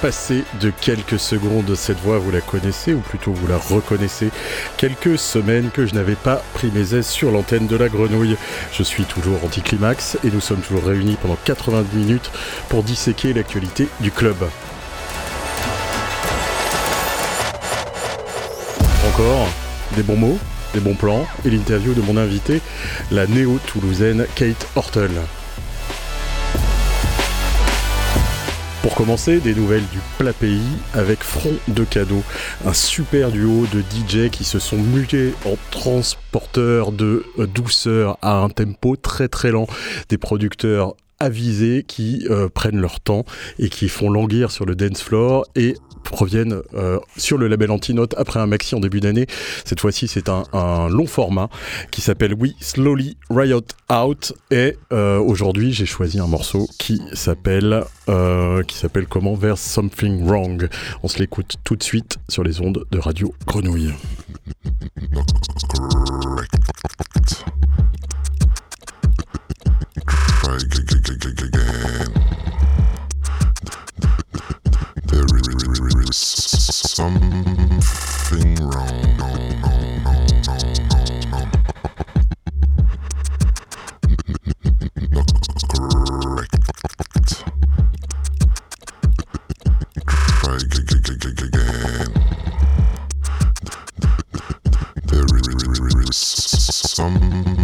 20h passé de quelques secondes. Cette voix, vous la connaissez, ou plutôt vous la reconnaissez. Quelques semaines que je n'avais pas pris mes aises sur l'antenne de la grenouille. Je suis toujours anticlimax et nous sommes toujours réunis pendant 90 minutes pour disséquer l'actualité du club. Encore des bons mots, des bons plans et l'interview de mon invité, la néo-toulousaine Kate Hortel. Pour commencer, des nouvelles du plat pays avec Front de Cadeau, un super duo de DJ qui se sont mutés en transporteurs de douceur à un tempo très très lent, des producteurs avisés qui euh, prennent leur temps et qui font languir sur le dance floor et reviennent euh, sur le label Antinote après un maxi en début d'année. Cette fois-ci, c'est un, long format qui s'appelle We Slowly Riot Out. Et euh, aujourd'hui, j'ai choisi un morceau qui s'appelle euh, qui s'appelle comment There's Something Wrong. On se l'écoute tout de suite sur les ondes de Radio Grenouille. was something wrong. No, no, no, Not correct. Try again. There is something.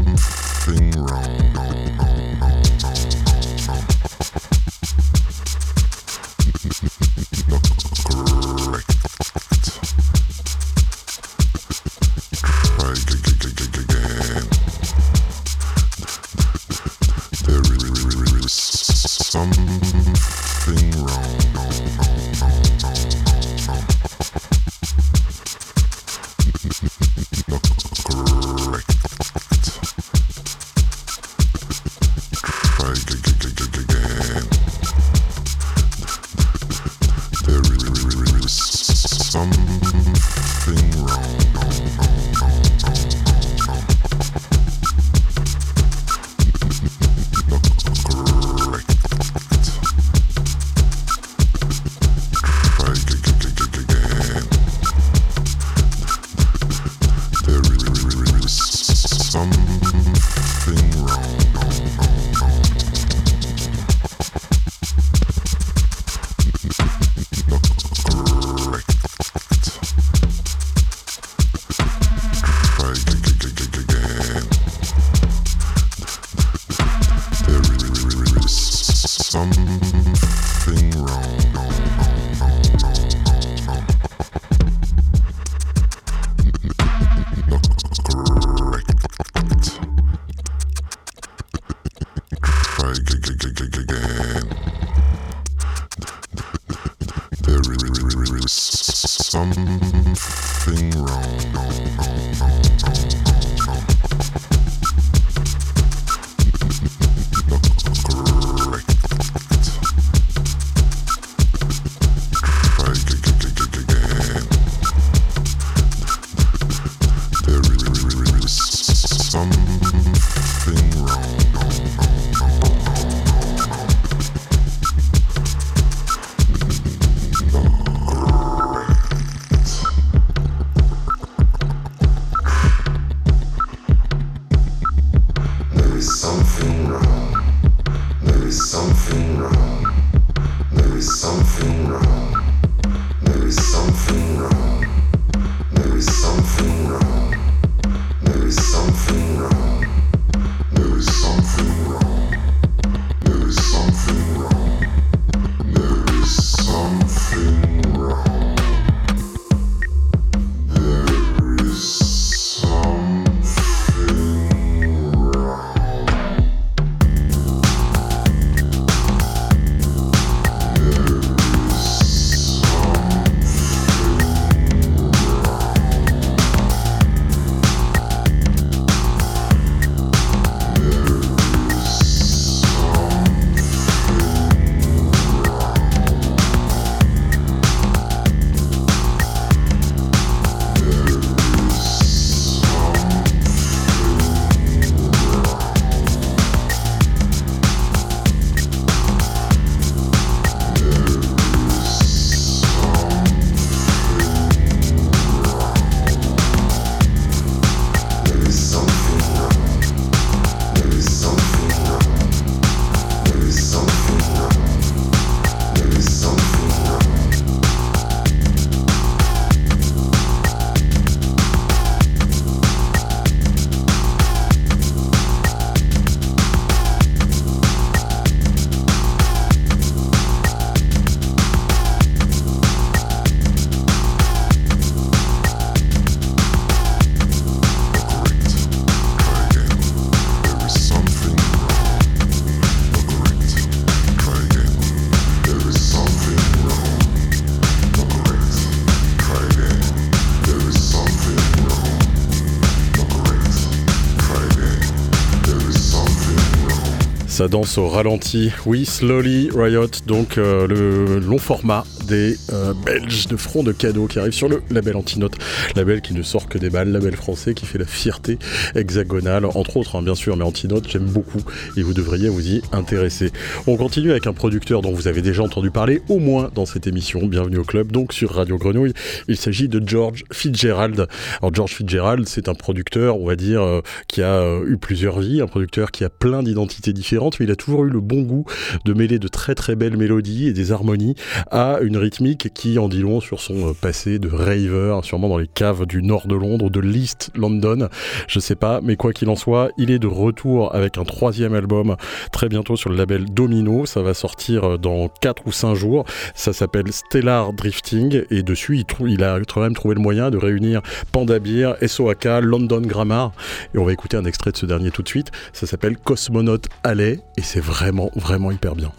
Ça danse au ralenti. Oui, Slowly Riot, donc euh, le long format des euh, Belges de front de cadeau qui arrive sur le label Antinote, label qui ne sort que des balles, label français qui fait la fierté hexagonale, entre autres, hein, bien sûr, mais Antinote, j'aime beaucoup et vous devriez vous y intéresser. On continue avec un producteur dont vous avez déjà entendu parler, au moins dans cette émission. Bienvenue au club, donc sur Radio Grenouille. Il s'agit de George Fitzgerald. Alors, George Fitzgerald, c'est un producteur, on va dire, euh, qui a eu plusieurs vies, un producteur qui a plein d'identités différentes, mais il a toujours eu le bon goût de mêler de très très belles mélodies et des harmonies à une rythmique qui en dit long sur son euh, passé de raver, sûrement dans les caves du nord de Londres de l'East London, je sais pas, mais quoi qu'il en soit, il est de retour avec un troisième album très bientôt sur le label Domino, ça va sortir euh, dans 4 ou 5 jours, ça s'appelle Stellar Drifting et dessus il, il a quand même trouvé le moyen de réunir Panda Beer, SOAK, London Grammar. Et on va écouter un extrait de ce dernier tout de suite, ça s'appelle Cosmonaut Alley et c'est vraiment vraiment hyper bien.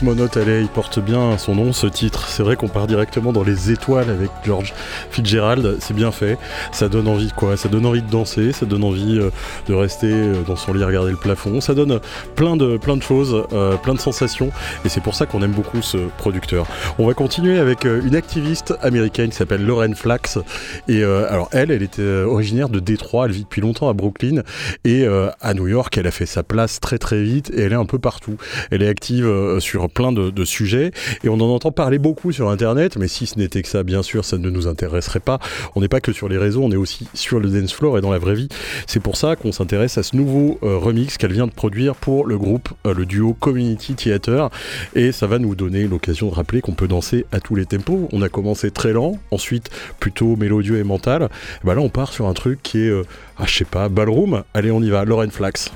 Cosmonaut Alley, il porte bien son nom, ce titre. C'est vrai qu'on part directement dans les étoiles avec George Fitzgerald, c'est bien fait. Ça donne envie quoi? Ça donne envie de danser, ça donne envie euh, de rester euh, dans son lit à regarder le plafond. Ça donne plein de, plein de choses, euh, plein de sensations. Et c'est pour ça qu'on aime beaucoup ce producteur. On va continuer avec une activiste américaine qui s'appelle Lauren Flax. Et alors elle, elle était originaire de Détroit, elle vit depuis longtemps à Brooklyn. Et à New York, elle a fait sa place très très vite et elle est un peu partout. Elle est active sur plein de, sujets et on en entend parler beaucoup sur Internet, mais si ce n'était que ça, bien sûr, ça ne nous intéresserait pas. On n'est pas que sur les réseaux, on est aussi sur le dance floor et dans la vraie vie. C'est pour ça qu'on s'intéresse à ce nouveau remix qu'elle vient de produire pour le groupe, le duo Community Theater et ça va nous donner l'occasion de rappeler qu'on peut danser à tous les tempos. On a commencé très lent, ensuite plutôt mélodieux et mental. bah là, on part sur un truc qui est, ah, je sais pas, ballroom. Allez, on y va. Lauren Flax.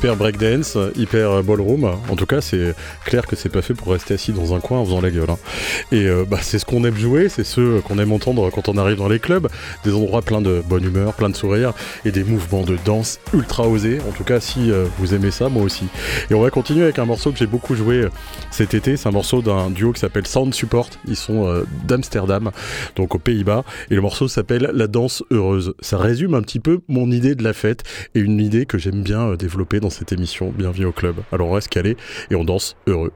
Hyper breakdance, hyper ballroom. En tout cas, c'est clair que c'est pas fait pour rester assis dans un coin en faisant la gueule. Hein. Et euh, bah, c'est ce qu'on aime jouer, c'est ce qu'on aime entendre quand on arrive dans les clubs. Des endroits pleins de bonne humeur, plein de sourires et des mouvements de danse ultra osés. En tout cas, si euh, vous aimez ça, moi aussi. Et on va continuer avec un morceau que j'ai beaucoup joué euh, cet été. C'est un morceau d'un duo qui s'appelle Sound Support. Ils sont d'Amsterdam, donc aux Pays-Bas. Et le morceau s'appelle La danse heureuse. Ça résume un petit peu mon idée de la fête et une idée que j'aime bien développer dans cette émission. Bienvenue au club. Alors on reste calé et on danse heureux.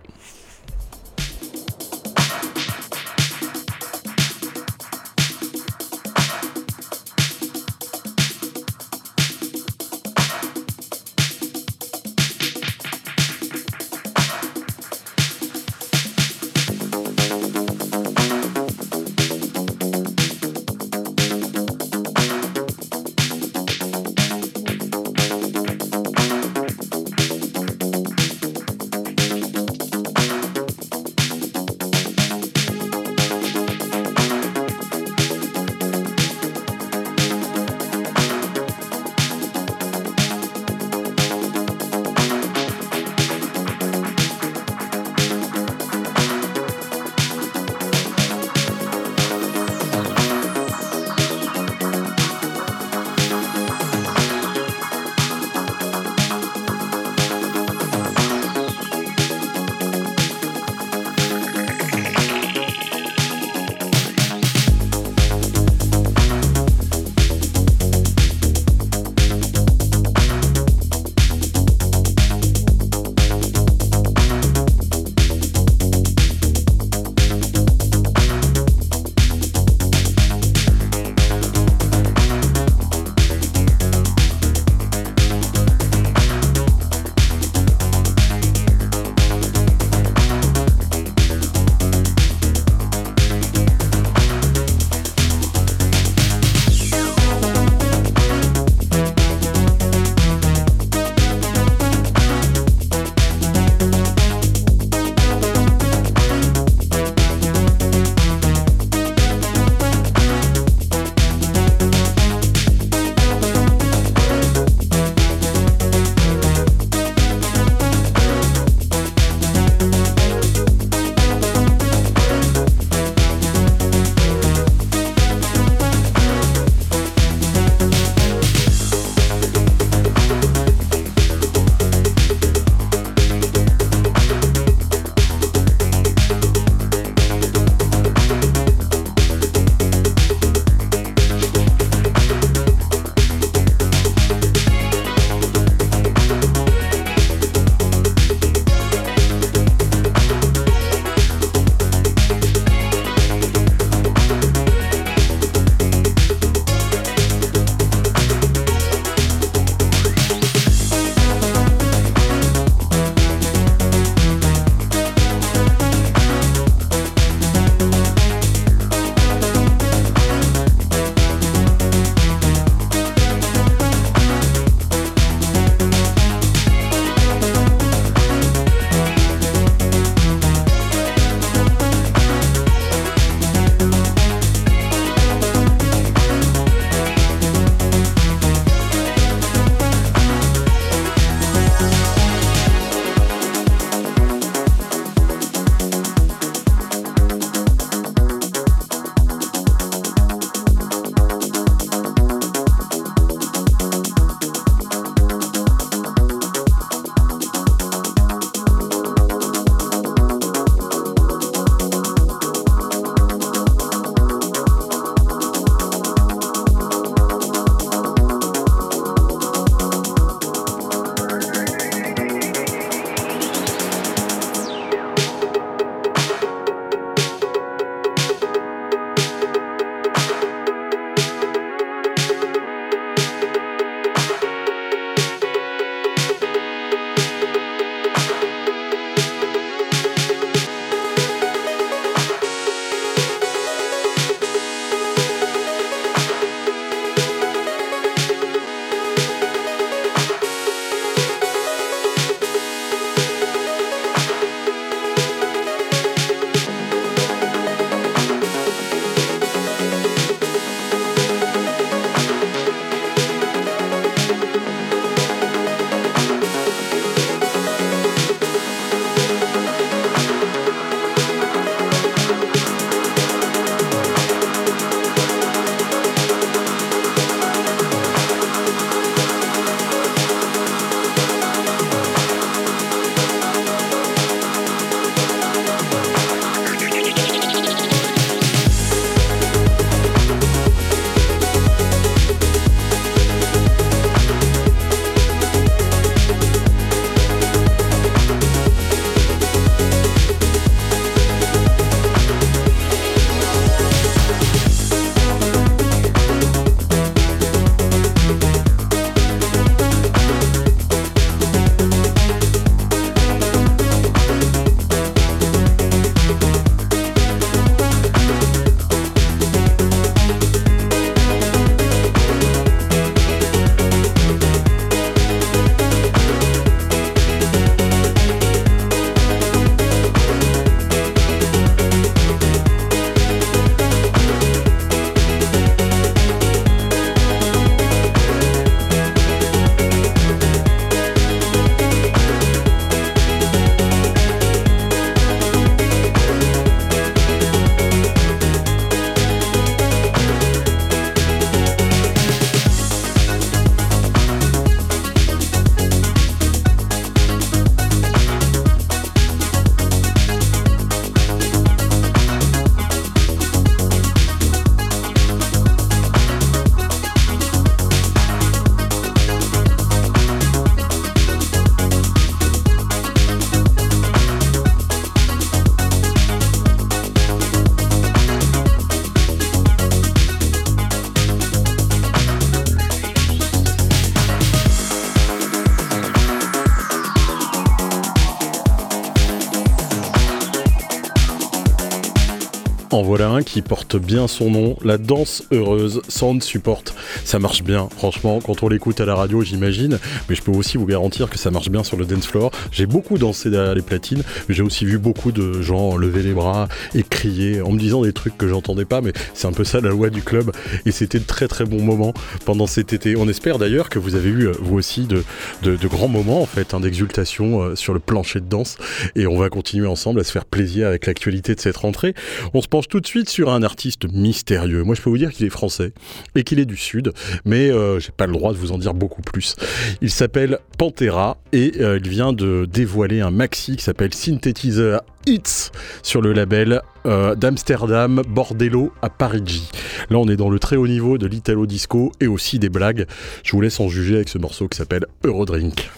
En voilà un qui porte bien son nom, la danse heureuse, Sound Support. Ça marche bien, franchement, quand on l'écoute à la radio, j'imagine, mais je peux aussi vous garantir que ça marche bien sur le dance floor. J'ai beaucoup dansé derrière les platines, mais j'ai aussi vu beaucoup de gens lever les bras et crier en me disant des trucs que j'entendais pas, mais c'est un peu ça la loi du club. Et c'était de très très bons moments pendant cet été. On espère d'ailleurs que vous avez eu, vous aussi, de, de, grands moments en fait, hein, d'exultation euh, sur le plancher de danse. Et on va continuer ensemble à se faire plaisir avec l'actualité de cette rentrée. On se penche tout de suite sur un artiste mystérieux. Moi, je peux vous dire qu'il est français et qu'il est du Sud, mais euh, j'ai pas le droit de vous en dire beaucoup plus. Il s'appelle Pantera et euh, il vient de dévoiler un maxi qui s'appelle Synthetizer Hits sur le label euh, d'Amsterdam Bordello à Parigi. Là, on est dans le très haut niveau de l'italo disco et aussi des blagues. Je vous laisse en juger avec ce morceau qui s'appelle Eurodrink.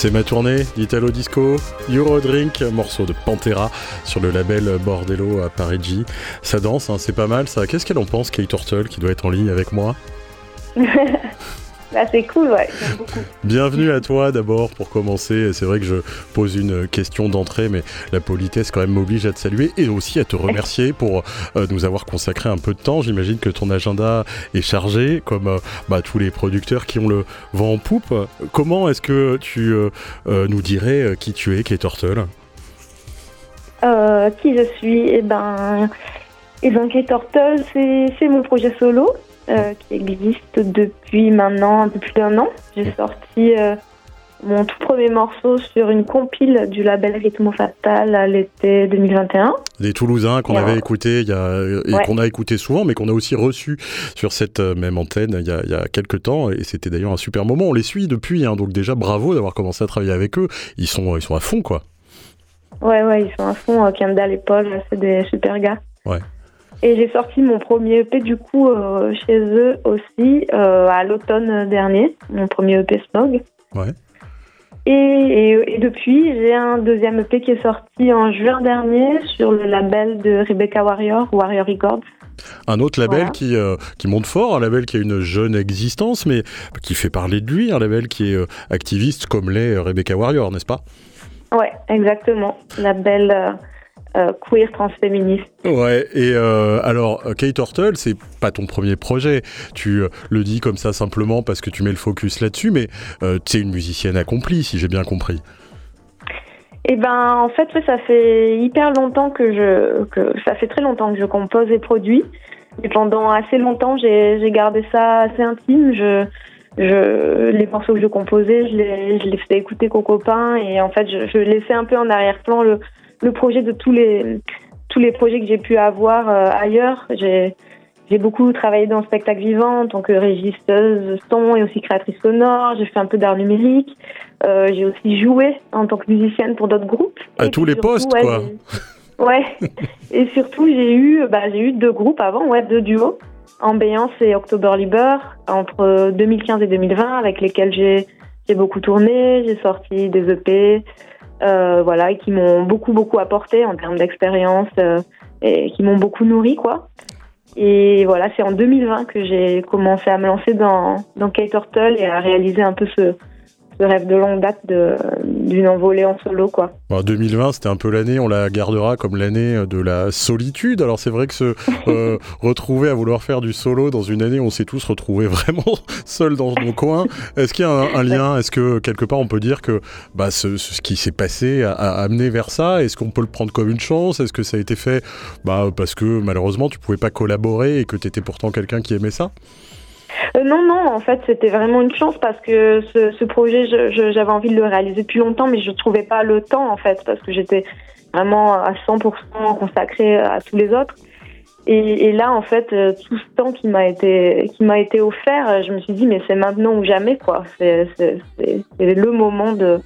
C'est ma tournée d'Italo Disco, Eurodrink, morceau de Pantera sur le label Bordello à Parigi. Ça danse, hein, c'est pas mal ça. Qu'est-ce qu'elle en pense, Kate Turtle, qui doit être en ligne avec moi? Bah, c'est cool, ouais, beaucoup. Bienvenue à toi d'abord pour commencer. C'est vrai que je pose une question d'entrée, mais la politesse quand même m'oblige à te saluer et aussi à te remercier pour euh, nous avoir consacré un peu de temps. J'imagine que ton agenda est chargé, comme euh, bah, tous les producteurs qui ont le vent en poupe. Comment est-ce que tu euh, nous dirais qui tu es, Kate Turtle Qui je suis? Eh ben, eh ben Kate Turtle, c'est mon projet solo. Euh, qui existe depuis maintenant un peu plus d'un an. J'ai sorti euh, mon tout premier morceau sur une compile du label Rhythmo Fatal à l'été 2021. Des Toulousains qu'on avait écouté il y a, et qu'on a écouté souvent, mais qu'on a aussi reçu sur cette euh, même antenne il y a, il y a quelques temps. Et c'était d'ailleurs un super moment. On les suit depuis, hein, donc déjà bravo d'avoir commencé à travailler avec eux. Ils sont, ils sont à fond, quoi. Ouais, ouais, ils sont à fond. Kendall et Paul, c'est des super gars. Ouais. Et j'ai sorti mon premier EP du coup euh, chez eux aussi euh, à l'automne dernier, mon premier EP Smog. Ouais. Et, et, depuis, j'ai un deuxième EP qui est sorti en juin dernier sur le label de Rebecca Warrior, Warrior Records. Un autre label qui, euh, qui monte fort, un label qui a une jeune existence, mais qui fait parler de lui, un label qui est activiste comme l'est Rebecca Warrior, n'est-ce pas? Ouais, exactement. Label euh, queer transféministe. Ouais, et euh, alors, Kate Hortle, c'est pas ton premier projet. Tu euh, le dis comme ça simplement parce que tu mets le focus là-dessus, mais tu es une musicienne accomplie, si j'ai bien compris. Eh ben, en fait, ça fait hyper longtemps que je, que ça fait très longtemps que je compose et produis. Et pendant assez longtemps, j'ai gardé ça assez intime. Je, je, les morceaux que je composais, je les, je les faisais écouter qu'aux copains et en fait, je, je laissais un peu en arrière-plan le, le projet de tous les tous les projets que j'ai pu avoir euh, ailleurs. J'ai j'ai beaucoup travaillé dans le spectacle vivant en tant que régisseuse son et aussi créatrice sonore. J'ai fait un peu d'art numérique. Euh, j'ai aussi joué en tant que musicienne pour d'autres groupes. À tous les postes, quoi. Ouais. et surtout, j'ai eu, bah, j'ai eu deux groupes avant, ouais, deux duos, Ambiance et October Liber, entre 2015 et 2020, avec lesquels j'ai, j'ai beaucoup tourné. J'ai sorti des EP, euh, voilà, et qui m'ont beaucoup beaucoup apporté en termes d'expérience euh, et qui m'ont beaucoup nourri quoi. Et voilà, c'est en 2020 que j'ai commencé à me lancer dans dans Kate Turtle et à réaliser un peu ce ce rêve de longue date d'une envolée en solo quoi. 2020, c'était un peu l'année, on la gardera comme l'année de la solitude. Alors c'est vrai que se euh, retrouver à vouloir faire du solo dans une année où on s'est tous retrouvés vraiment seuls dans nos coins, est-ce qu'il y a un, lien? Est-ce que quelque part on peut dire que bah, ce, ce qui s'est passé a, amené vers ça? Est-ce qu'on peut le prendre comme une chance? Est-ce que ça a été fait bah, parce que malheureusement tu pouvais pas collaborer et que tu étais pourtant quelqu'un qui aimait ça? Euh, non, non, en fait, c'était vraiment une chance parce que ce, projet, j'avais envie de le réaliser depuis longtemps, mais je ne trouvais pas le temps, en fait, parce que j'étais vraiment à 100% consacrée à tous les autres. Et, et, là, en fait, euh, tout ce temps qui m'a été qui m'a été offert, je me suis dit mais c'est maintenant ou jamais quoi. C'est le moment de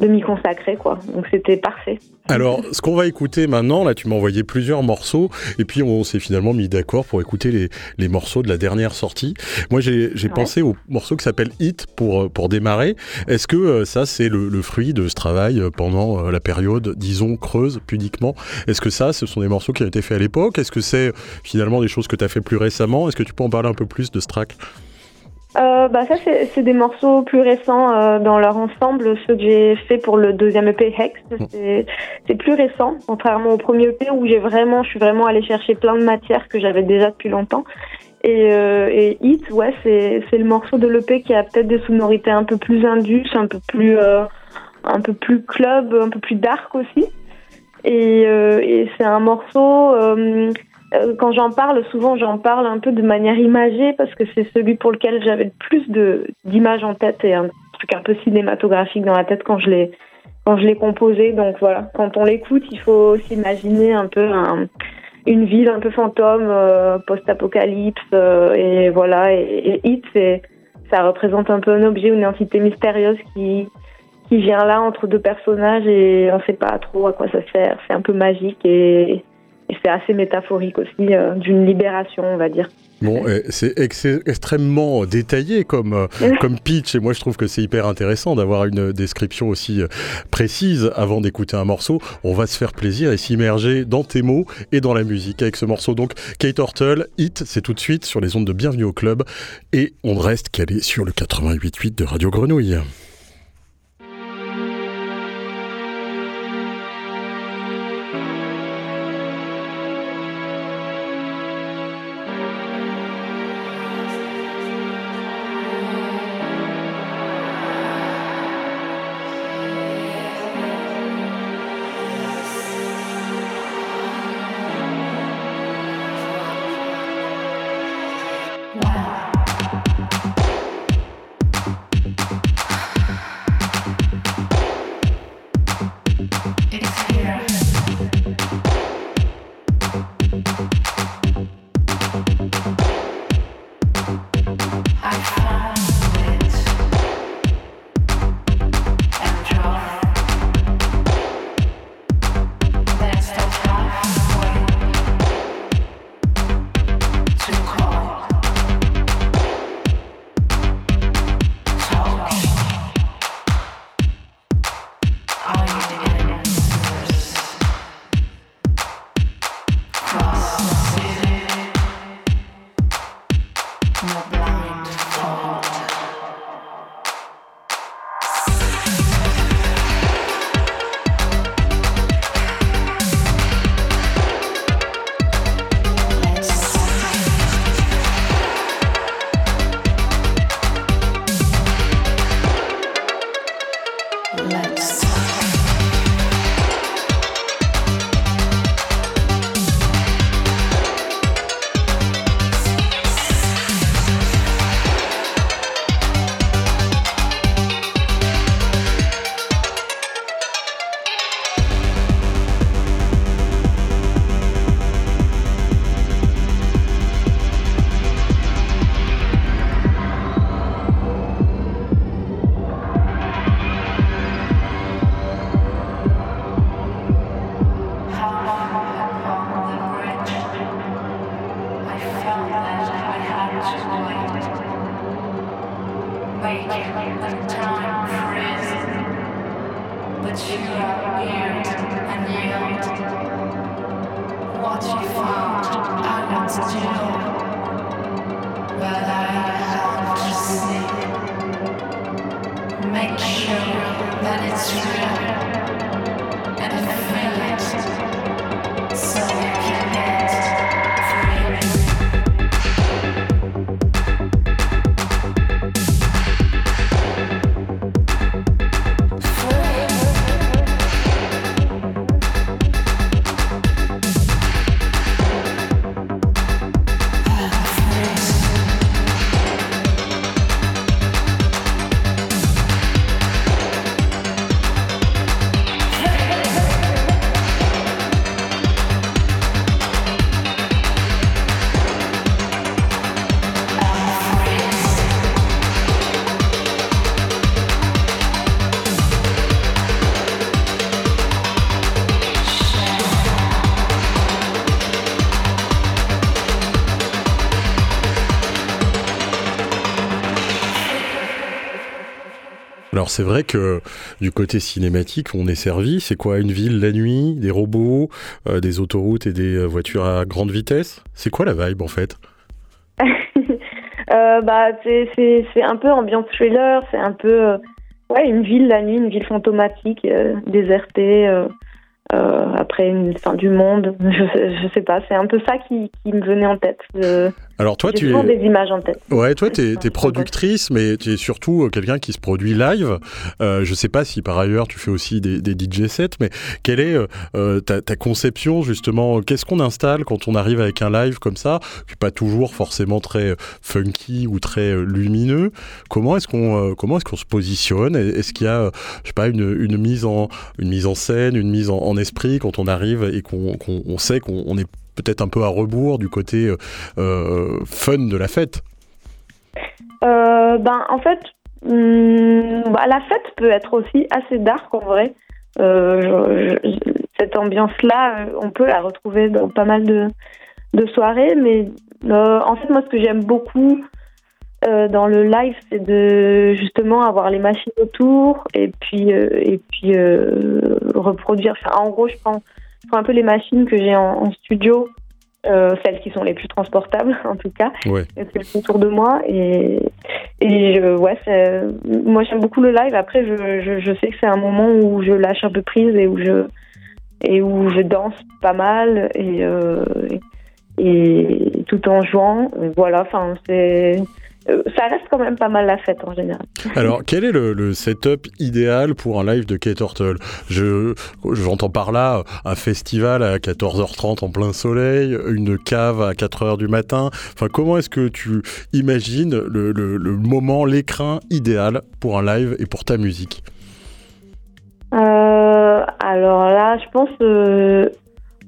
de m'y consacrer quoi. Donc c'était parfait. Alors, ce qu'on va écouter maintenant, là, tu m'as envoyé plusieurs morceaux, et puis on s'est finalement mis d'accord pour écouter les, les, morceaux de la dernière sortie. Moi, j'ai pensé au morceau qui s'appelle Hit pour, euh, pour démarrer. Est-ce que euh, ça, c'est le, le, fruit de ce travail euh, pendant la période, disons, creuse, pudiquement? Est-ce que ça, ce sont des morceaux qui ont été faits à l'époque? Est-ce que c'est finalement des choses que tu as fait plus récemment? Est-ce que tu peux en parler un peu plus de ce track? Euh, bah ça c'est des morceaux plus récents euh, dans leur ensemble. Ceux que j'ai fait pour le deuxième EP Hex, mm. c'est plus récent, contrairement au premier EP où j'ai vraiment, je suis vraiment allée chercher plein de matières que j'avais déjà depuis longtemps. Et, euh, et Hit, ouais, c'est le morceau de l'EP qui a peut-être des sonorités un peu plus indus, un peu plus euh, un peu plus club, un peu plus dark aussi. Et, euh, et c'est un morceau euh, quand j'en parle, souvent j'en parle un peu de manière imagée parce que c'est celui pour lequel j'avais le plus d'images en tête et un truc un peu cinématographique dans la tête quand je l'ai quand je l'ai composé. Donc voilà, quand on l'écoute, il faut s'imaginer un peu une ville un peu fantôme, euh, post-apocalypse euh, et voilà. Et, Hit, ça représente un peu un objet ou une entité mystérieuse qui qui vient là entre deux personnages et on sait pas trop à quoi ça sert. C'est un peu magique et et c'est assez métaphorique aussi d'une libération, on va dire. Bon, c'est extrêmement détaillé comme, comme pitch, et moi je trouve que c'est hyper intéressant d'avoir une description aussi précise avant d'écouter un morceau. On va se faire plaisir et s'immerger dans tes mots et dans la musique avec ce morceau. Donc, Kate Hortle, Hit, c'est tout de suite sur les ondes de Bienvenue au Club, et on reste calé sur le 88.8 de Radio Grenouille. You and. What you found, I once. But I to see. Make sure that it's real. C'est vrai que du côté cinématique, on est servi. C'est quoi une ville la nuit, des robots, euh, des autoroutes et des euh, voitures à grande vitesse? C'est quoi la vibe en fait? Euh, Bah c'est un peu ambiance thriller, c'est un peu ouais une ville la nuit, une ville fantomatique, désertée. après une fin du monde, je, sais pas, c'est un peu ça qui, me venait en tête. Alors toi, tu es des images en tête. Ouais, toi, tu es, productrice, mais tu es surtout euh, quelqu'un qui se produit live. Euh, je sais pas si par ailleurs tu fais aussi des, des DJ sets, mais quelle est euh, ta, ta, conception justement? Qu'est-ce qu'on installe quand on arrive avec un live comme ça, qui pas toujours forcément très funky ou très lumineux? Comment est-ce qu'on comment est-ce qu'on se positionne? Est-ce qu'il y a, je sais pas, une, une, mise en une mise en scène, une mise en, esprit quand on arrive et qu'on on sait qu'on est peut-être un peu à rebours du côté euh, euh, fun de la fête euh, ben, En fait, hmm, bah, la fête peut être aussi assez dark en vrai. cette ambiance-là, on peut la retrouver dans pas mal de, soirées, mais en fait, moi, ce que j'aime beaucoup dans le live, c'est de justement avoir les machines autour et puis et puis reproduire. en gros, je prends, prends un peu les machines que j'ai en, studio euh, celles qui sont les plus transportables en tout cas, ouais. c'est autour de moi et et je, ouais, moi j'aime beaucoup le live. Après, je, je, sais que c'est un moment où je lâche un peu prise et où je et où je danse pas mal et euh, et, et tout en jouant. Voilà, enfin c'est ça reste quand même pas mal la fête en général. Alors, quel est le, setup idéal pour un live de Kate Hortle Je j'entends par là un festival à 14h30 en plein soleil, une cave à 4h du matin. Enfin, comment est-ce que tu imagines le, moment, l'écran idéal pour un live et pour ta musique? Euh, Alors là, je pense, euh,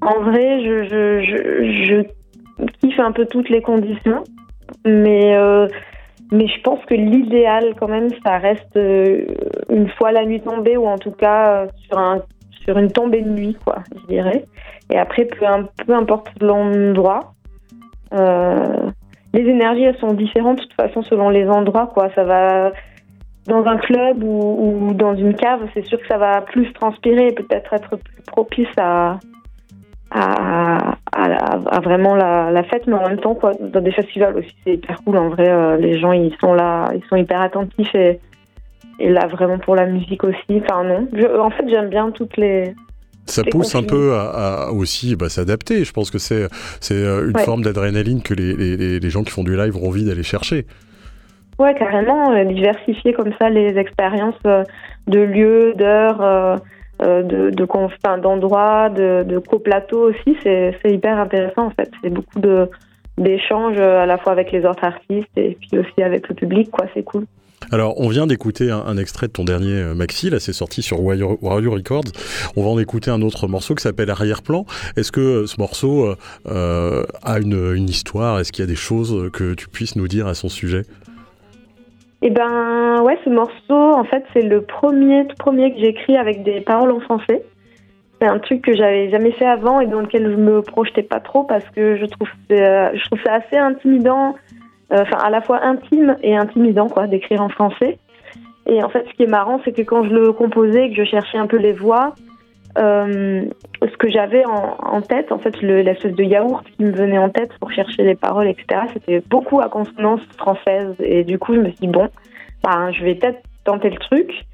en vrai, je, je, je, je kiffe un peu toutes les conditions. Mais, euh, mais je pense que l'idéal, quand même, ça reste euh, une fois la nuit tombée, ou en tout cas euh, sur, un, sur une tombée de nuit, quoi, je dirais. Et après, peu, peu importe l'endroit, les énergies, elles sont différentes de toute façon selon les endroits, quoi. Ça va dans un club ou, ou dans une cave, c'est sûr que ça va plus transpirer, peut-être être plus propice à, à, à, vraiment la, fête, mais en même temps, quoi, dans des festivals aussi, c'est hyper cool. En vrai, euh, les gens, ils sont là, ils sont hyper attentifs et, et là, vraiment pour la musique aussi. Enfin, non. en fait, j'aime bien toutes les. Ça pousse un peu à, aussi bah, s'adapter. Je pense que c'est c'est euh, une forme d'adrénaline que les, les, les, gens qui font du live ont envie d'aller chercher. Ouais, carrément. Euh, diversifier comme ça les expériences de lieux, d'heures euh, de, de d'endroits, de, coplateaux aussi, c'est hyper intéressant en fait. C'est beaucoup d'échanges euh, à la fois avec les autres artistes et puis aussi avec le public, quoi. C'est cool. Alors, on vient d'écouter un, extrait de ton dernier euh, maxi, là, c'est sorti sur Radio Records. On va en écouter un autre morceau qui s'appelle Arrière-plan. Est-ce que ce morceau a une, une histoire? Est-ce qu'il y a des choses que tu puisses nous dire à son sujet? Eh ben ouais, ce morceau, en fait, c'est le premier, tout premier que j'écris avec des paroles en français. C'est un truc que j'avais jamais fait avant et dans lequel je me projetais pas trop parce que je trouve, euh, je trouve ça assez intimidant, euh, enfin à la fois intime et intimidant quoi, d'écrire en français. Et en fait, ce qui est marrant, c'est que quand je le composais, que je cherchais un peu les voix, ce que j'avais en, tête, en fait, l'espèce de yaourt qui me venait en tête pour chercher les paroles, etc., c'était beaucoup à consonance française. Et du coup, je me suis dit, bon, bah, je vais peut-être tenter le truc.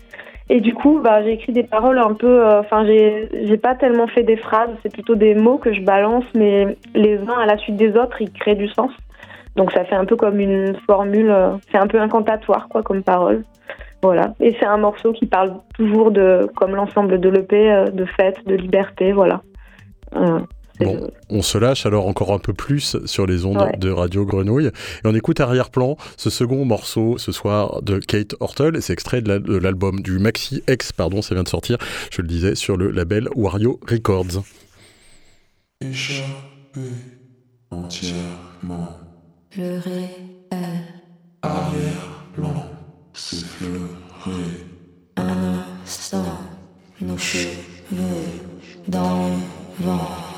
Et du coup, bah, j'ai écrit des paroles un peu. Euh, enfin, j'ai pas tellement fait des phrases, c'est plutôt des mots que je balance, mais les uns à la suite des autres, ils créent du sens. Donc ça fait un peu comme une formule, euh, c'est un peu incantatoire, quoi, comme parole. Voilà. Et c'est un morceau qui parle toujours de, comme l'ensemble de l'EP, euh, de fête, de liberté, voilà. Euh, bon, on se lâche alors encore un peu plus sur les ondes de Radio Grenouille. Et on écoute arrière-plan ce second morceau ce soir de Kate Hortle. C'est extrait de l'album du Maxi X, pardon, ça vient de sortir, je le disais, sur le label Wario Records. Échappé entièrement. Le réel. Arrière-plan s'effleurer. Un instant, nos cheveux dans le vent.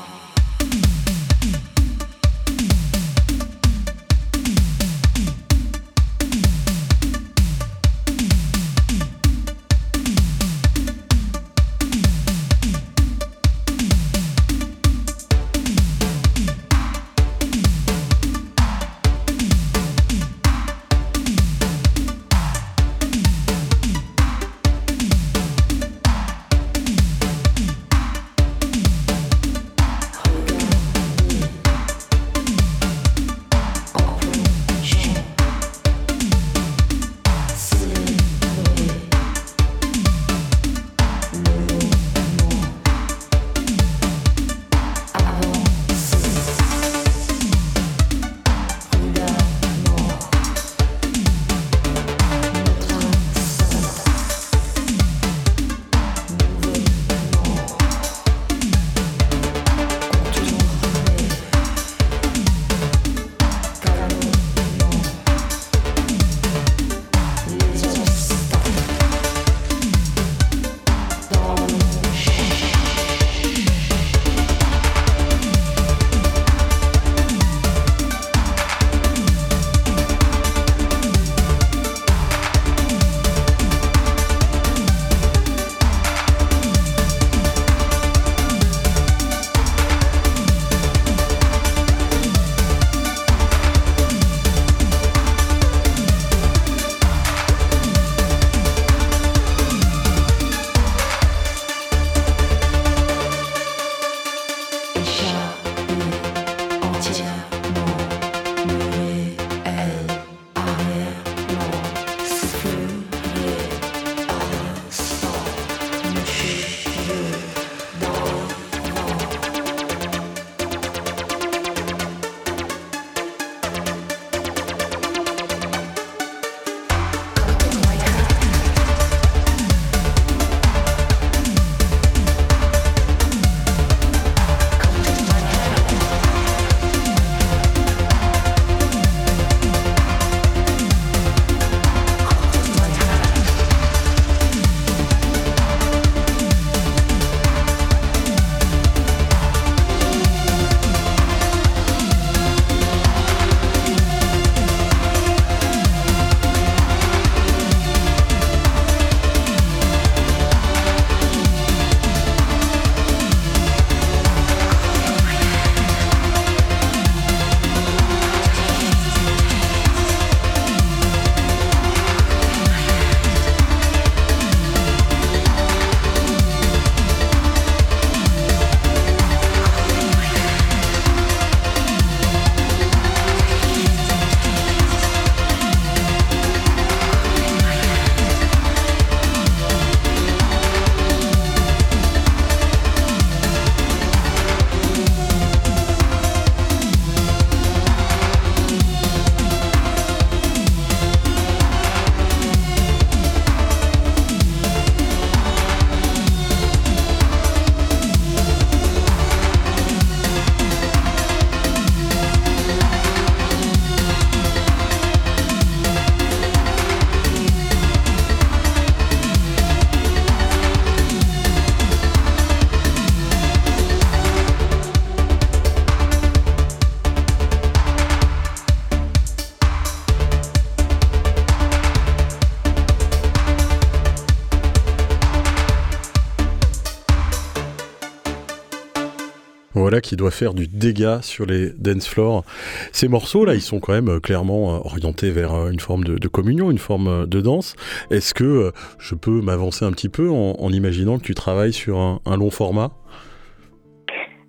Qui doit faire du dégât sur les dance floors. Ces morceaux là, ils sont quand même clairement orientés vers une forme de, communion, une forme de danse. Est-ce que je peux m'avancer un petit peu en, imaginant que tu travailles sur un long format?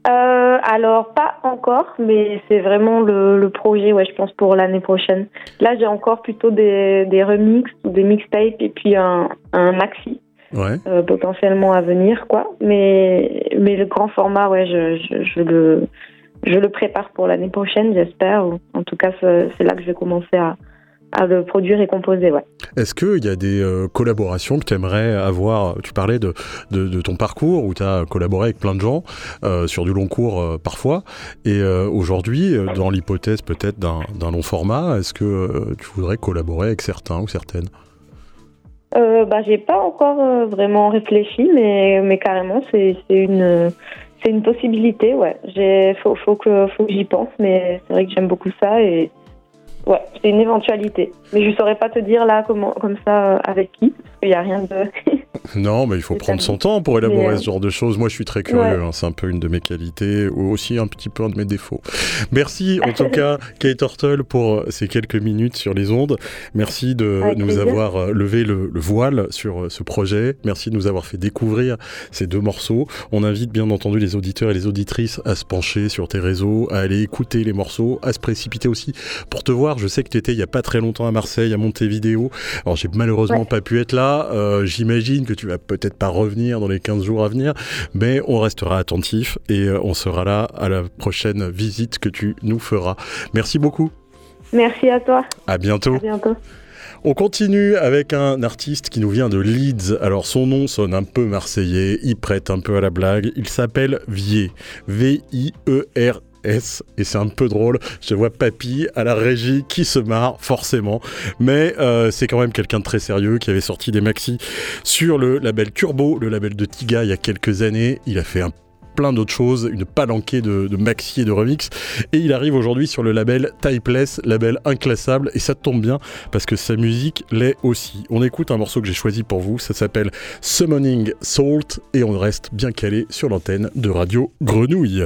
Euh, alors, pas encore, mais c'est vraiment le, projet, ouais, je pense, pour l'année prochaine. Là, j'ai encore plutôt des, remixes, des mixtapes et puis un maxi. Euh, potentiellement à venir, quoi. Mais, mais le grand format, ouais, je, je, je le, je le prépare pour l'année prochaine, j'espère. En tout cas, c'est là que je vais commencer à, à le produire et composer. Ouais. Est-ce qu'il y a des euh, collaborations que tu aimerais avoir? Tu parlais de, de, ton parcours où tu as collaboré avec plein de gens euh, sur du long cours euh, parfois. Et aujourd'hui, dans l'hypothèse peut-être d'un long format, est-ce que tu voudrais collaborer avec certains ou certaines? Bah, J'ai pas encore vraiment réfléchi, mais, mais carrément, c'est une. Une possibilité, ouais. Il faut, faut, que, faut que j'y pense, mais c'est vrai que j'aime beaucoup ça et, Ouais, c'est une éventualité. Mais je saurais pas te dire là comment, comme ça euh, avec qui, parce qu'il n'y a rien de. non, mais il faut prendre son temps pour élaborer euh, ce genre de choses. Moi, je suis très curieux. Hein. c'est un peu une de mes qualités, ou aussi un petit peu un de mes défauts. Merci en tout cas, Kate Hortle, pour ces quelques minutes sur les ondes. Merci de nous avoir euh, levé le, voile sur ce projet. Merci de nous avoir fait découvrir ces deux morceaux. On invite bien entendu les auditeurs et les auditrices à se pencher sur tes réseaux, à aller écouter les morceaux, à se précipiter aussi pour te voir je sais que tu étais il y a pas très longtemps à Marseille à Montevideo. Alors j'ai malheureusement pas pu être là. Euh, j'imagine que tu vas peut-être pas revenir dans les 15 jours à venir, mais on restera attentif et euh, on sera là à la prochaine visite que tu nous feras. Merci beaucoup. Merci à toi. À bientôt. À bientôt. On continue avec un artiste qui nous vient de Leeds. Alors son nom sonne un peu marseillais, il prête un peu à la blague. Il s'appelle Vier. Et c'est un peu drôle. Je vois Papy à la régie qui se marre forcément, mais euh, c'est quand même quelqu'un de très sérieux qui avait sorti des maxi sur le label Turbo, le label de Tiga il y a quelques années. Il a fait plein d'autres choses, une palanquée de, de, maxi et de remix. Et il arrive aujourd'hui sur le label Typeless, label inclassable, et ça tombe bien parce que sa musique l'est aussi. On écoute un morceau que j'ai choisi pour vous, ça s'appelle Summoning Salt, et on reste bien calé sur l'antenne de Radio Grenouille.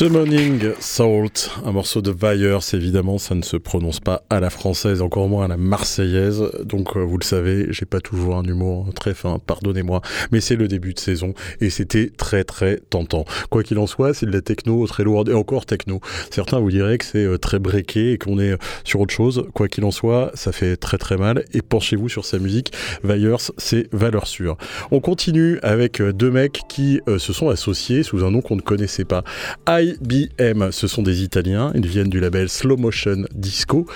Summoning Salt, un morceau de Vyers, évidemment, ça ne se prononce pas à la française, encore moins à la marseillaise. Donc, euh, vous le savez, j'ai pas toujours un humour très fin, pardonnez-moi, mais c'est le début de saison et c'était très très tentant. Quoi qu'il en soit, c'est de la techno très lourde et encore techno. Certains vous diraient que c'est euh, très breaké et qu'on est euh, sur autre chose. Quoi qu'il en soit, ça fait très très mal et penchez-vous sur sa musique. Vyers, c'est valeur sûre. On continue avec deux mecs qui se sont associés sous un nom qu'on ne connaissait pas. IBM, ce sont des Italiens, ils viennent du label Slow Motion Disco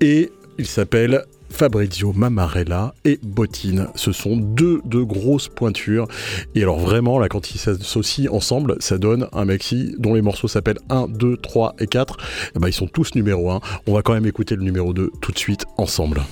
et ils s'appellent Fabrizio Mamarella et Bottine. Ce sont deux, deux grosses pointures. Et alors vraiment, là, quand ils s'associent ensemble, ça donne un maxi dont les morceaux s'appellent 1, 2, 3 et 4. Et ben, ils sont tous numéro 1. On va quand même écouter le numéro 2 tout de suite ensemble.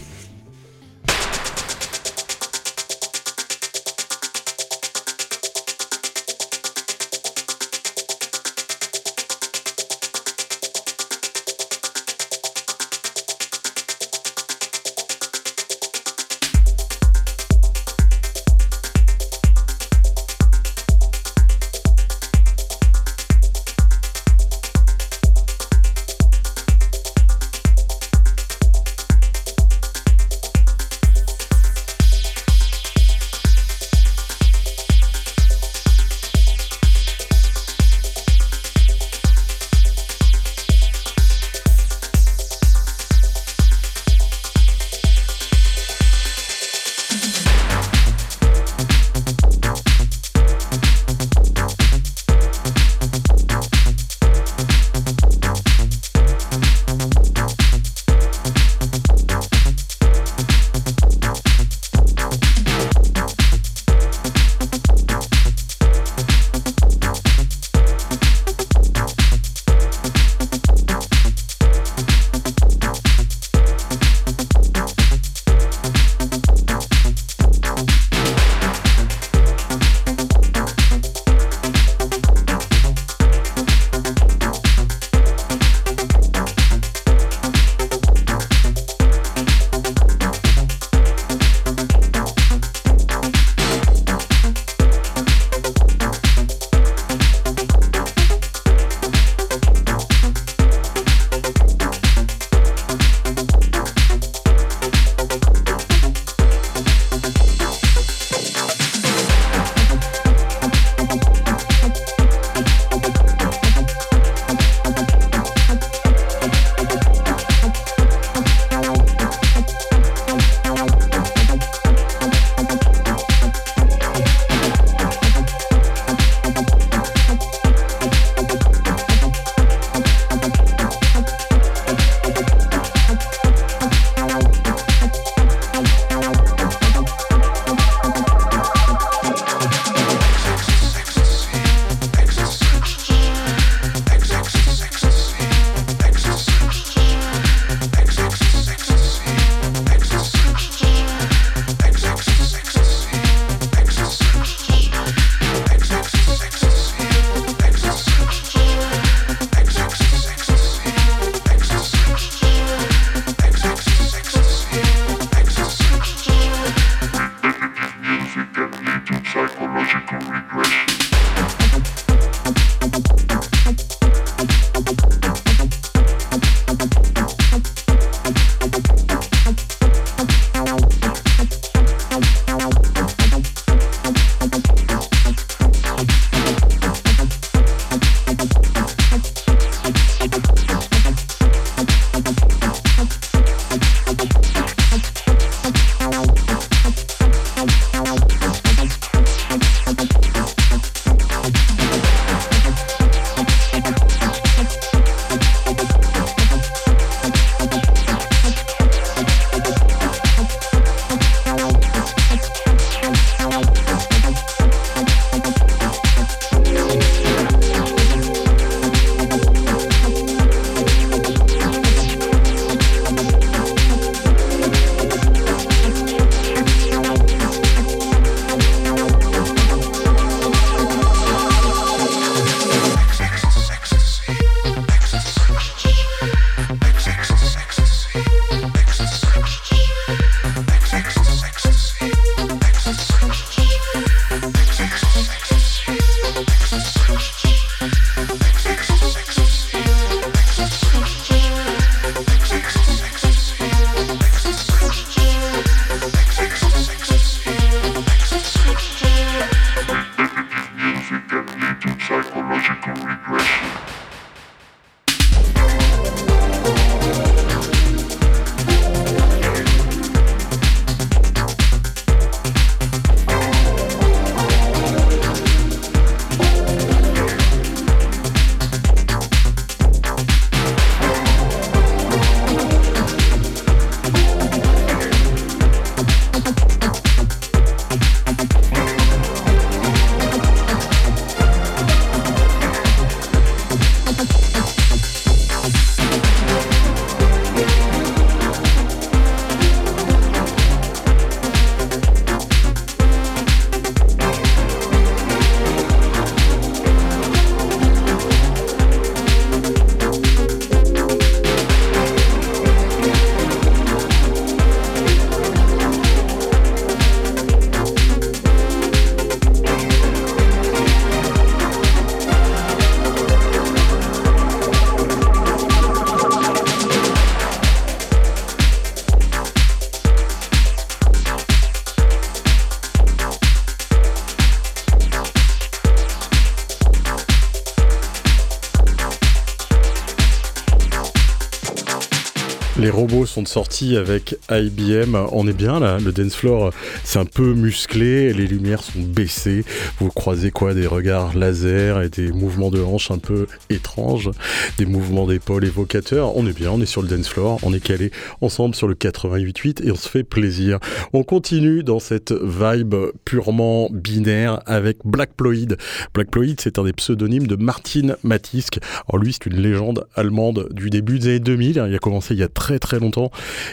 Les robots sont sortis avec IBM. On est bien là. Le dance floor, c'est un peu musclé. Les lumières sont baissées. Vous croisez quoi? Des regards laser et des mouvements de hanches un peu étranges. Des mouvements d'épaule évocateurs. On est bien. On est sur le dance floor. On est calé ensemble sur le 88.8 et on se fait plaisir. On continue dans cette vibe purement binaire avec Black Ploid. Black Ploid, c'est un des pseudonymes de Martin Matisk. Alors lui, c'est une légende allemande du début des années 2000. Il a commencé il y a très très longtemps.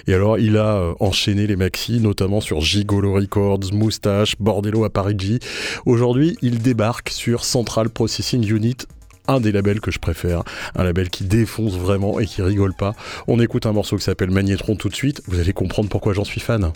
Et alors, il a euh, enchaîné les maxi, notamment sur Gigolo Records, Moustache, Bordello à Parigi. Aujourd'hui, il débarque sur Central Processing Unit un des labels que je préfère, un label qui défonce vraiment et qui rigole pas. On écoute un morceau qui s'appelle Magnétron tout de suite, vous allez comprendre pourquoi j'en suis fan.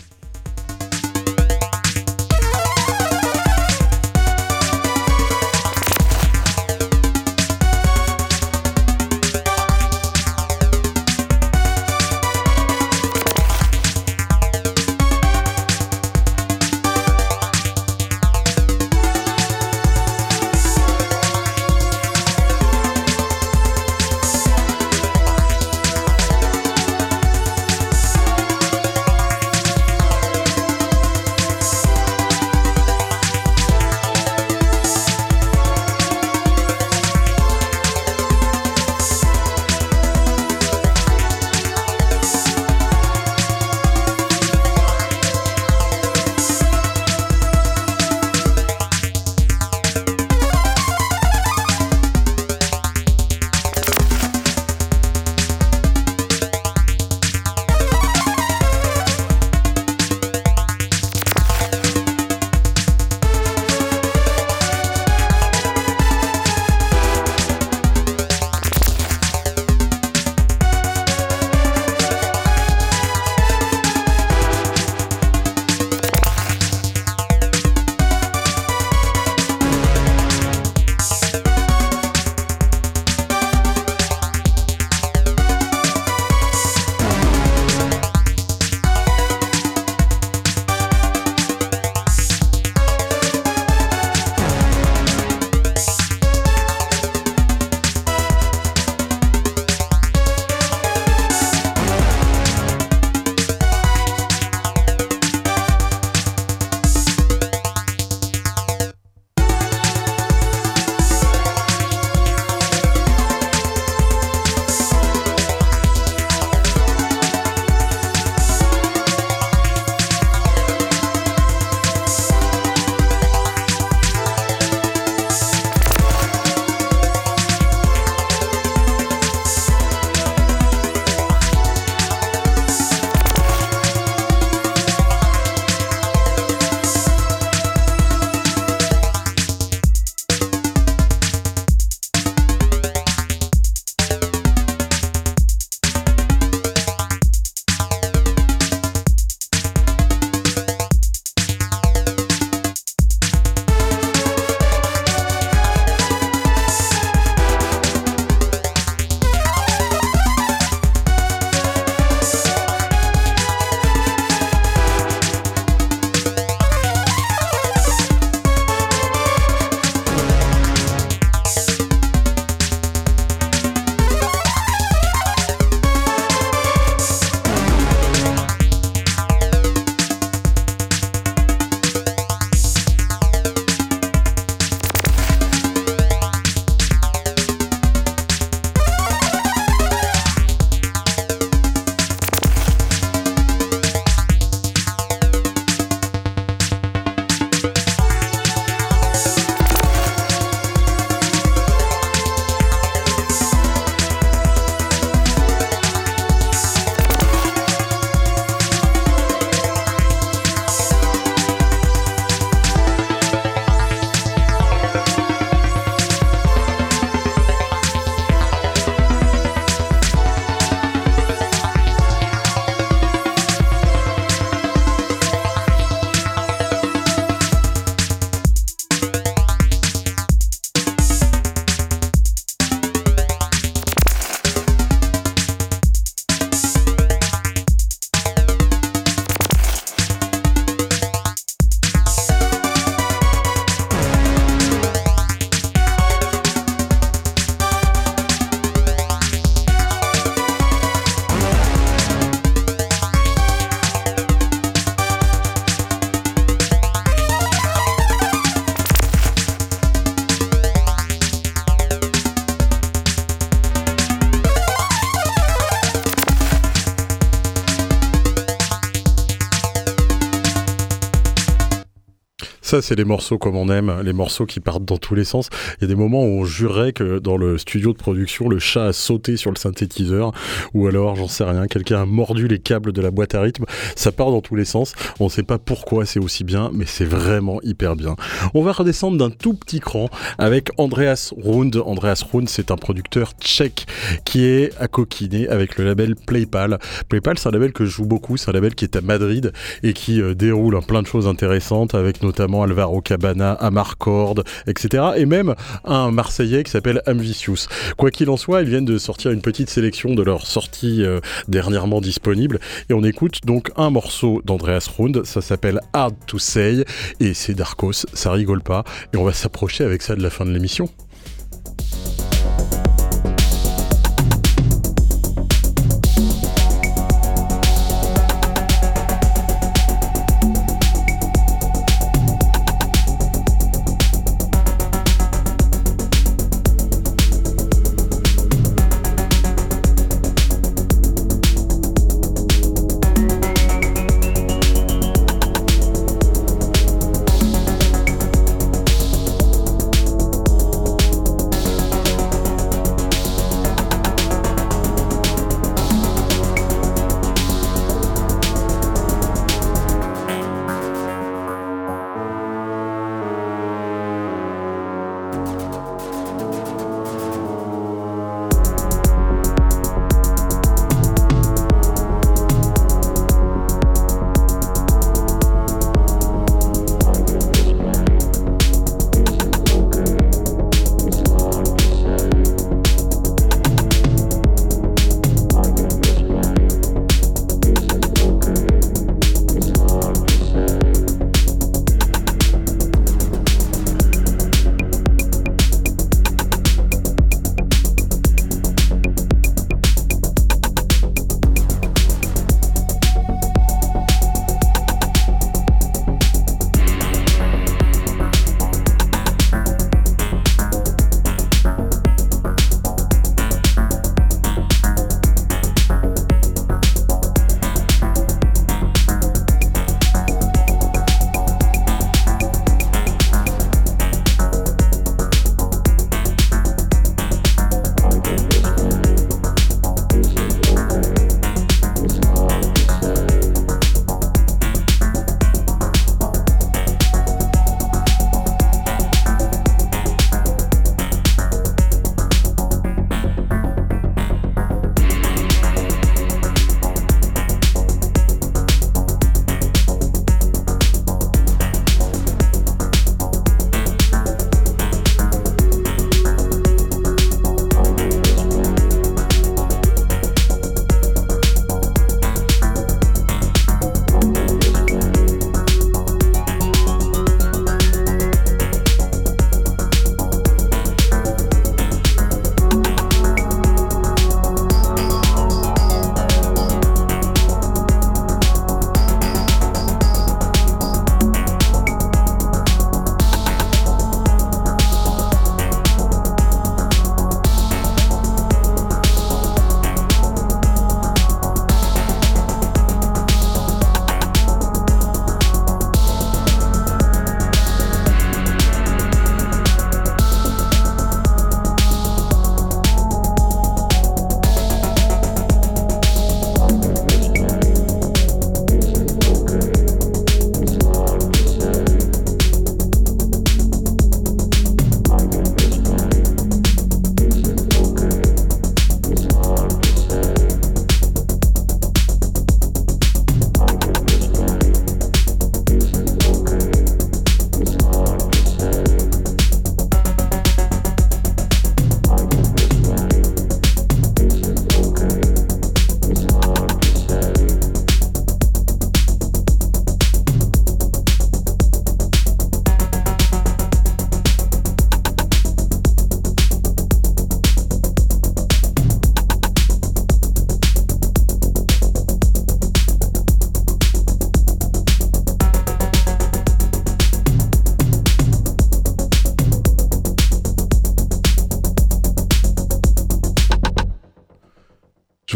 C'est les morceaux comme on aime, les morceaux qui partent dans tous les sens. Il y a des moments où on jurerait que dans le studio de production, le chat a sauté sur le synthétiseur, ou alors, j'en sais rien, quelqu'un a mordu les câbles de la boîte à rythme. Ça part dans tous les sens. On ne sait pas pourquoi c'est aussi bien, mais c'est vraiment hyper bien. On va redescendre d'un tout petit cran avec Andreas Rund. Andreas Rund, c'est un producteur tchèque qui est à coquiner avec le label Playpal. Playpal, c'est un label que je joue beaucoup. C'est un label qui est à Madrid et qui euh, déroule plein de choses intéressantes avec notamment Alvaro Cabana, Amarcord, etc. Et même un Marseillais qui s'appelle Amvicius. Quoi qu'il en soit, ils viennent de sortir une petite sélection de leurs sorties euh, dernièrement disponibles et on écoute donc un morceau d'Andreas Rund. Ça s'appelle Hard to Say et c'est Darkos. Ça rigole pas et on va s'approcher avec ça de la fin de l'émission.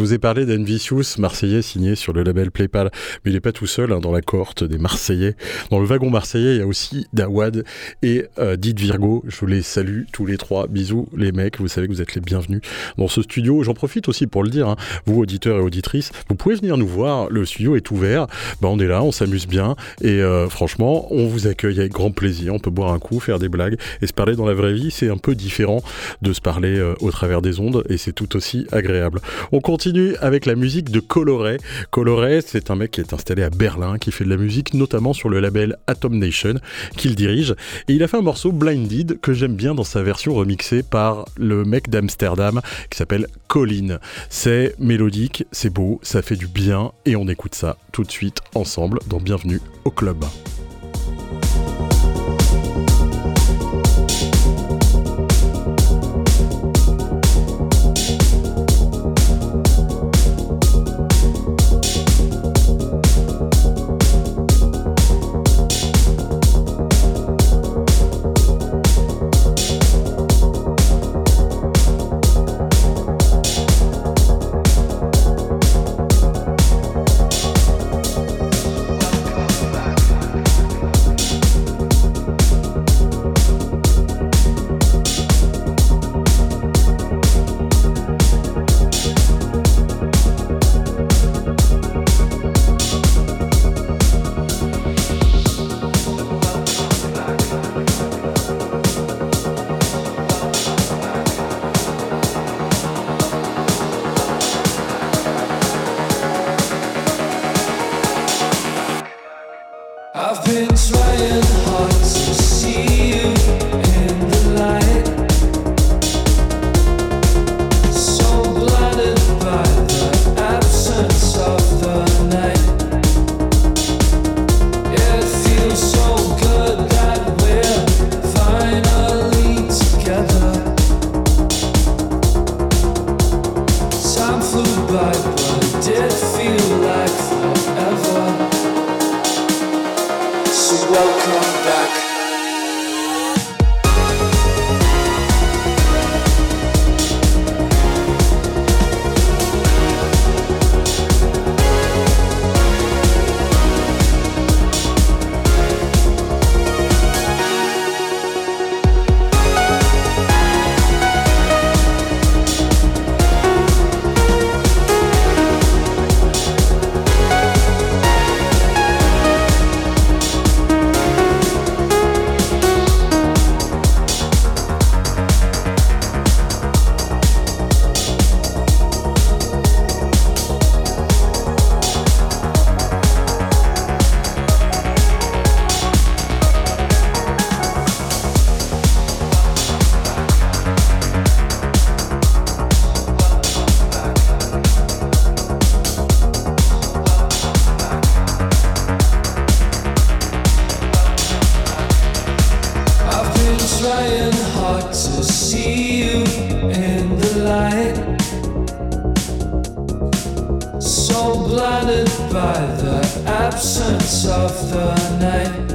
Je vous ai parlé d'Envicius, marseillais signé sur le label Playpal, mais il n'est pas tout seul hein, dans la cohorte des Marseillais. Dans le wagon marseillais, il y a aussi Dawad et euh, Did Virgo. Je vous les salue tous les trois. Bisous les mecs, vous savez que vous êtes les bienvenus dans ce studio. J'en profite aussi pour le dire, hein. vous auditeurs et auditrices, vous pouvez venir nous voir. Le studio est ouvert. Ben, on est là, on s'amuse bien et euh, franchement, on vous accueille avec grand plaisir. On peut boire un coup, faire des blagues et se parler dans la vraie vie. C'est un peu différent de se parler euh, au travers des ondes et c'est tout aussi agréable. On continue avec la musique de Coloré. Coloré, c'est un mec qui est installé à Berlin, qui fait de la musique notamment sur le label Atom Nation, qu'il dirige. Et il a fait un morceau Blinded que j'aime bien dans sa version remixée par le mec d'Amsterdam qui s'appelle Colin. C'est mélodique, c'est beau, ça fait du bien et on écoute ça tout de suite ensemble dans Bienvenue au club. the absence of the night.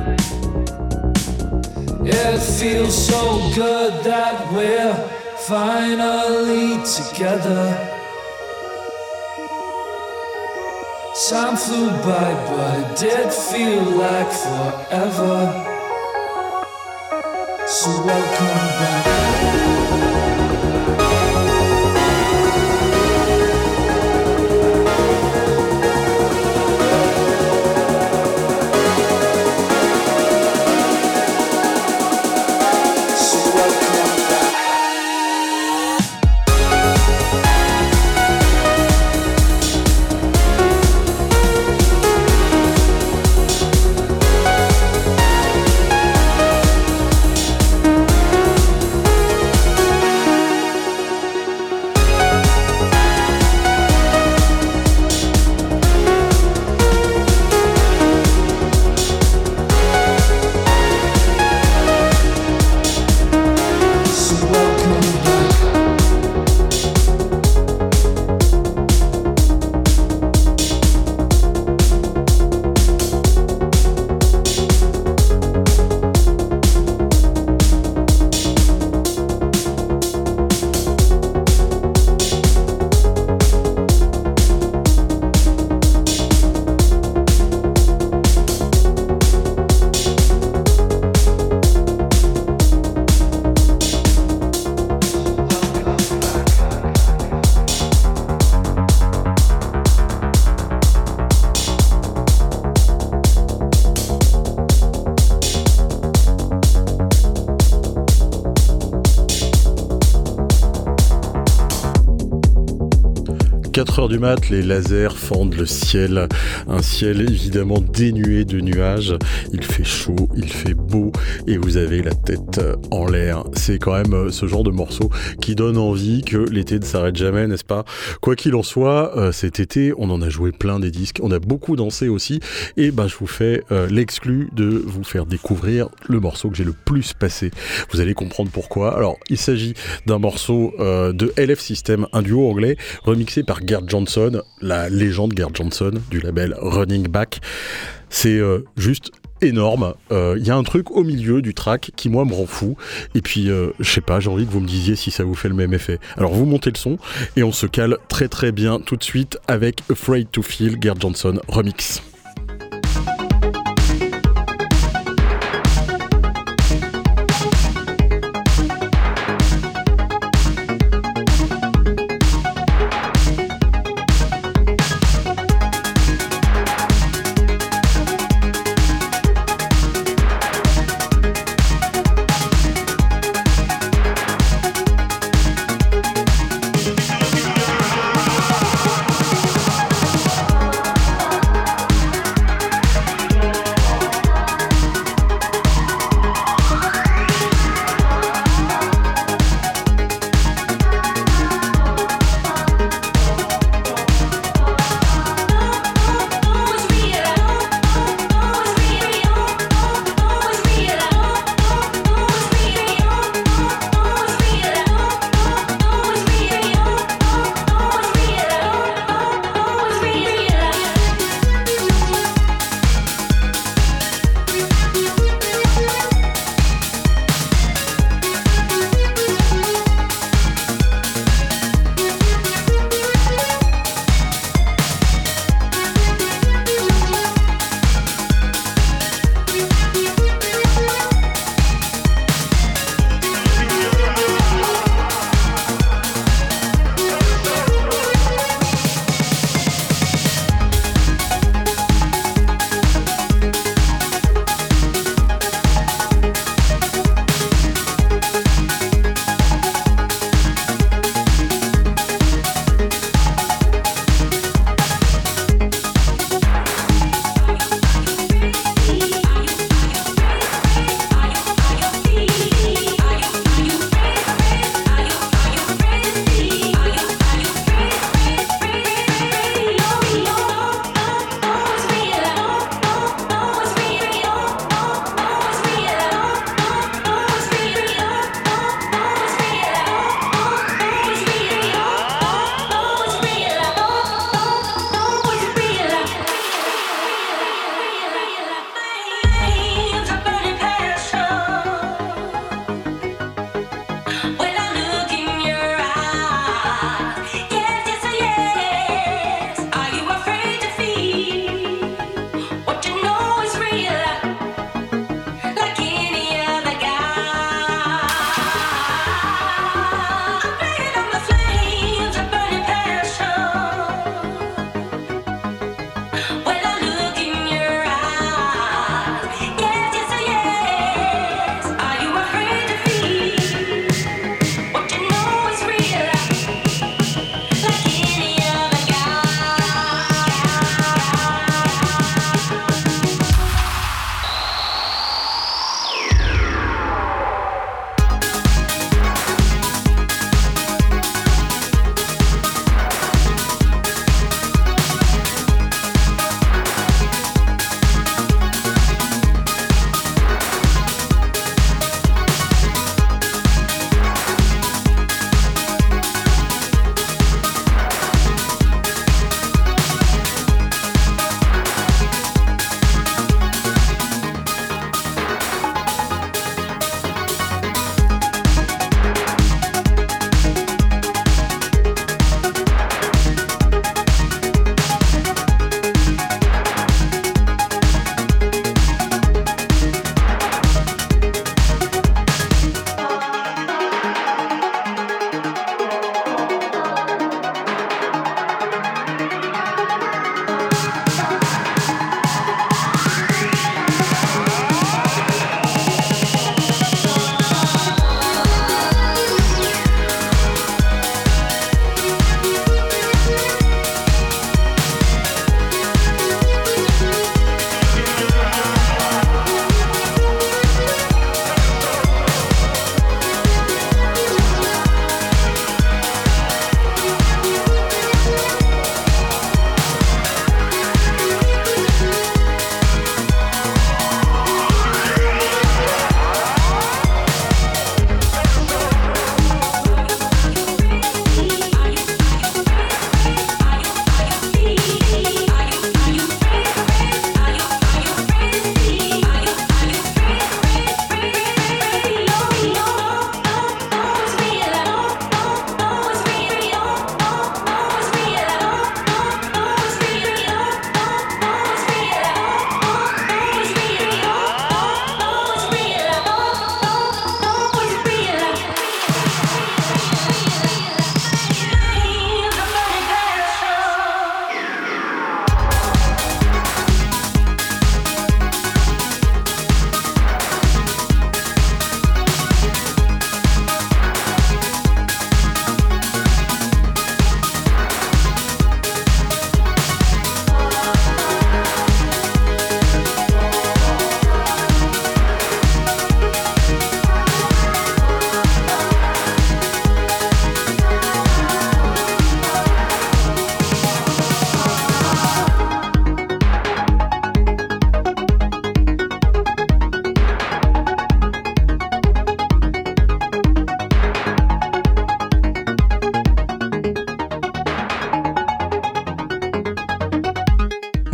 It feels so good that we're finally together. Time flew by, but it did feel like forever. So welcome back. Du mat, les lasers fendent le ciel. Ciel évidemment dénué de nuages. Il fait chaud, il fait beau et vous avez la tête en l'air. C'est quand même euh, ce genre de morceau qui donne envie que l'été ne s'arrête jamais, n'est-ce pas? Quoi qu'il en soit, euh, cet été, on en a joué plein des disques. On a beaucoup dansé aussi. Et ben, je vous fais euh, l'exclu de vous faire découvrir le morceau que j'ai le plus passé. Vous allez comprendre pourquoi. Alors, il s'agit d'un morceau de LF System, un duo anglais remixé par Gerd Johnson, la légende Gerd Johnson du label Running Back. C'est euh, juste énorme. Il euh, y a un truc au milieu du track qui moi me rend fou. Et puis euh, je sais pas, j'ai envie que vous me disiez si ça vous fait le même effet. Alors vous montez le son et on se cale très très bien tout de suite avec Afraid to Feel Gerd Johnson remix.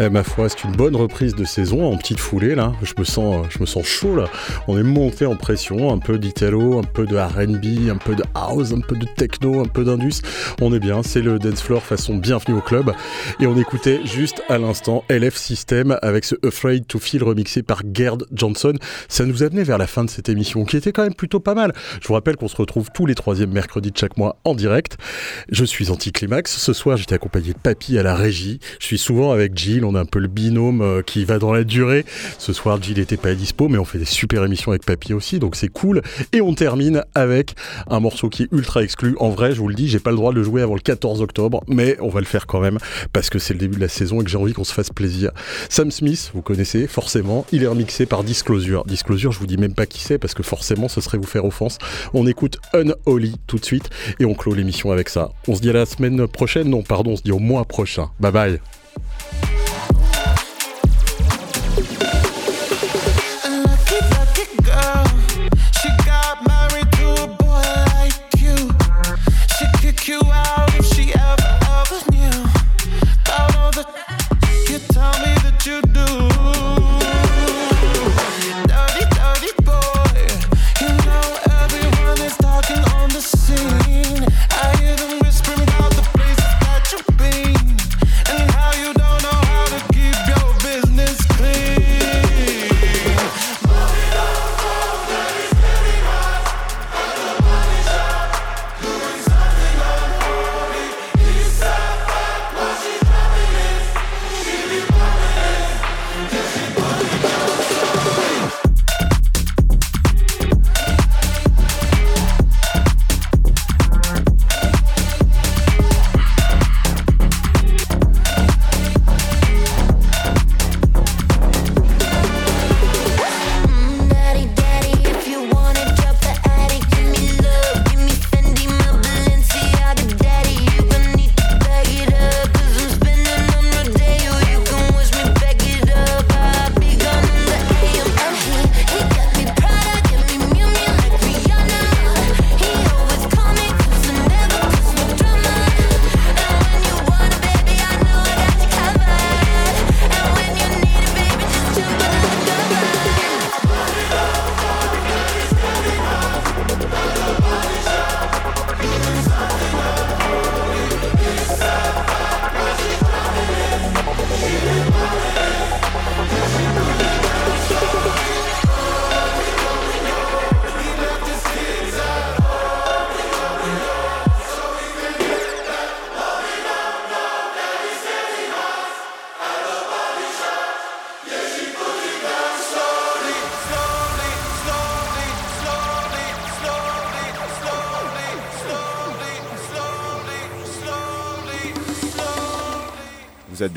Eh, ma foi, c'est une bonne reprise de saison en petite foulée là. Je me sens, je me sens chaud là. On est monté en pression, un peu d'italo, un peu de R&B, un peu de house, un peu de techno, un peu d'indus. On est bien, c'est le dance floor façon bienvenue au club. Et on écoutait juste à l'instant LF System avec ce Afraid to Feel remixé par Gerd Johnson. Ça nous amenait vers la fin de cette émission qui était quand même plutôt pas mal. Je vous rappelle qu'on se retrouve tous les troisièmes mercredis de chaque mois en direct. Je suis Anticlimax. Ce soir, j'étais accompagné de Papy à la régie. Je suis souvent avec Jill. On a un peu le binôme euh, qui va dans la durée. Ce soir, Jill n'était pas à dispo, mais on fait des super émissions avec Papy aussi, donc c'est cool. Et on termine avec un morceau qui est ultra exclu. En vrai, je vous le dis, j'ai pas le droit de le jouer avant le 14 octobre, mais on va le faire quand même parce que c'est le début de la saison et que j'ai envie qu'on se fasse plaisir. Sam Smith, vous connaissez forcément, il est remixé par Disclosure. Disclosure, je vous dis même pas qui c'est parce que forcément ce serait vous faire offense. On écoute Unholy tout de suite et on clôt l'émission avec ça. On se dit à la semaine prochaine, non, pardon, on se dit au mois prochain. Bye bye.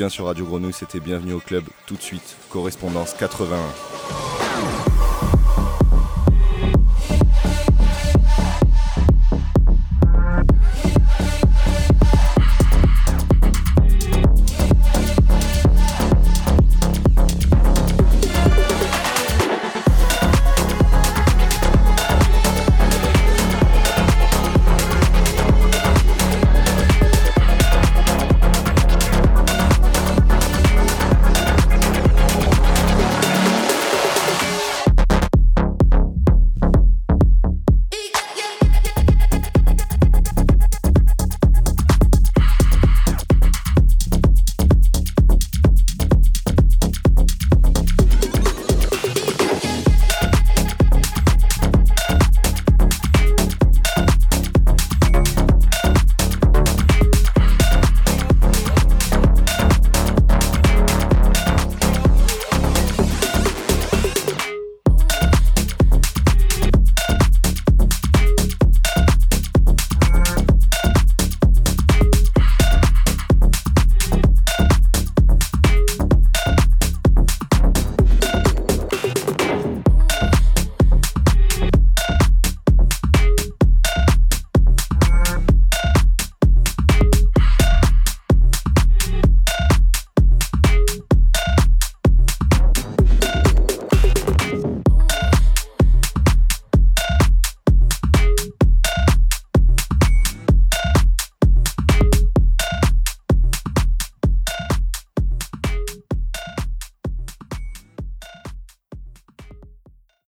Bien sur Radio Grenouille, c'était Bienvenue au club tout de suite, correspondance 81.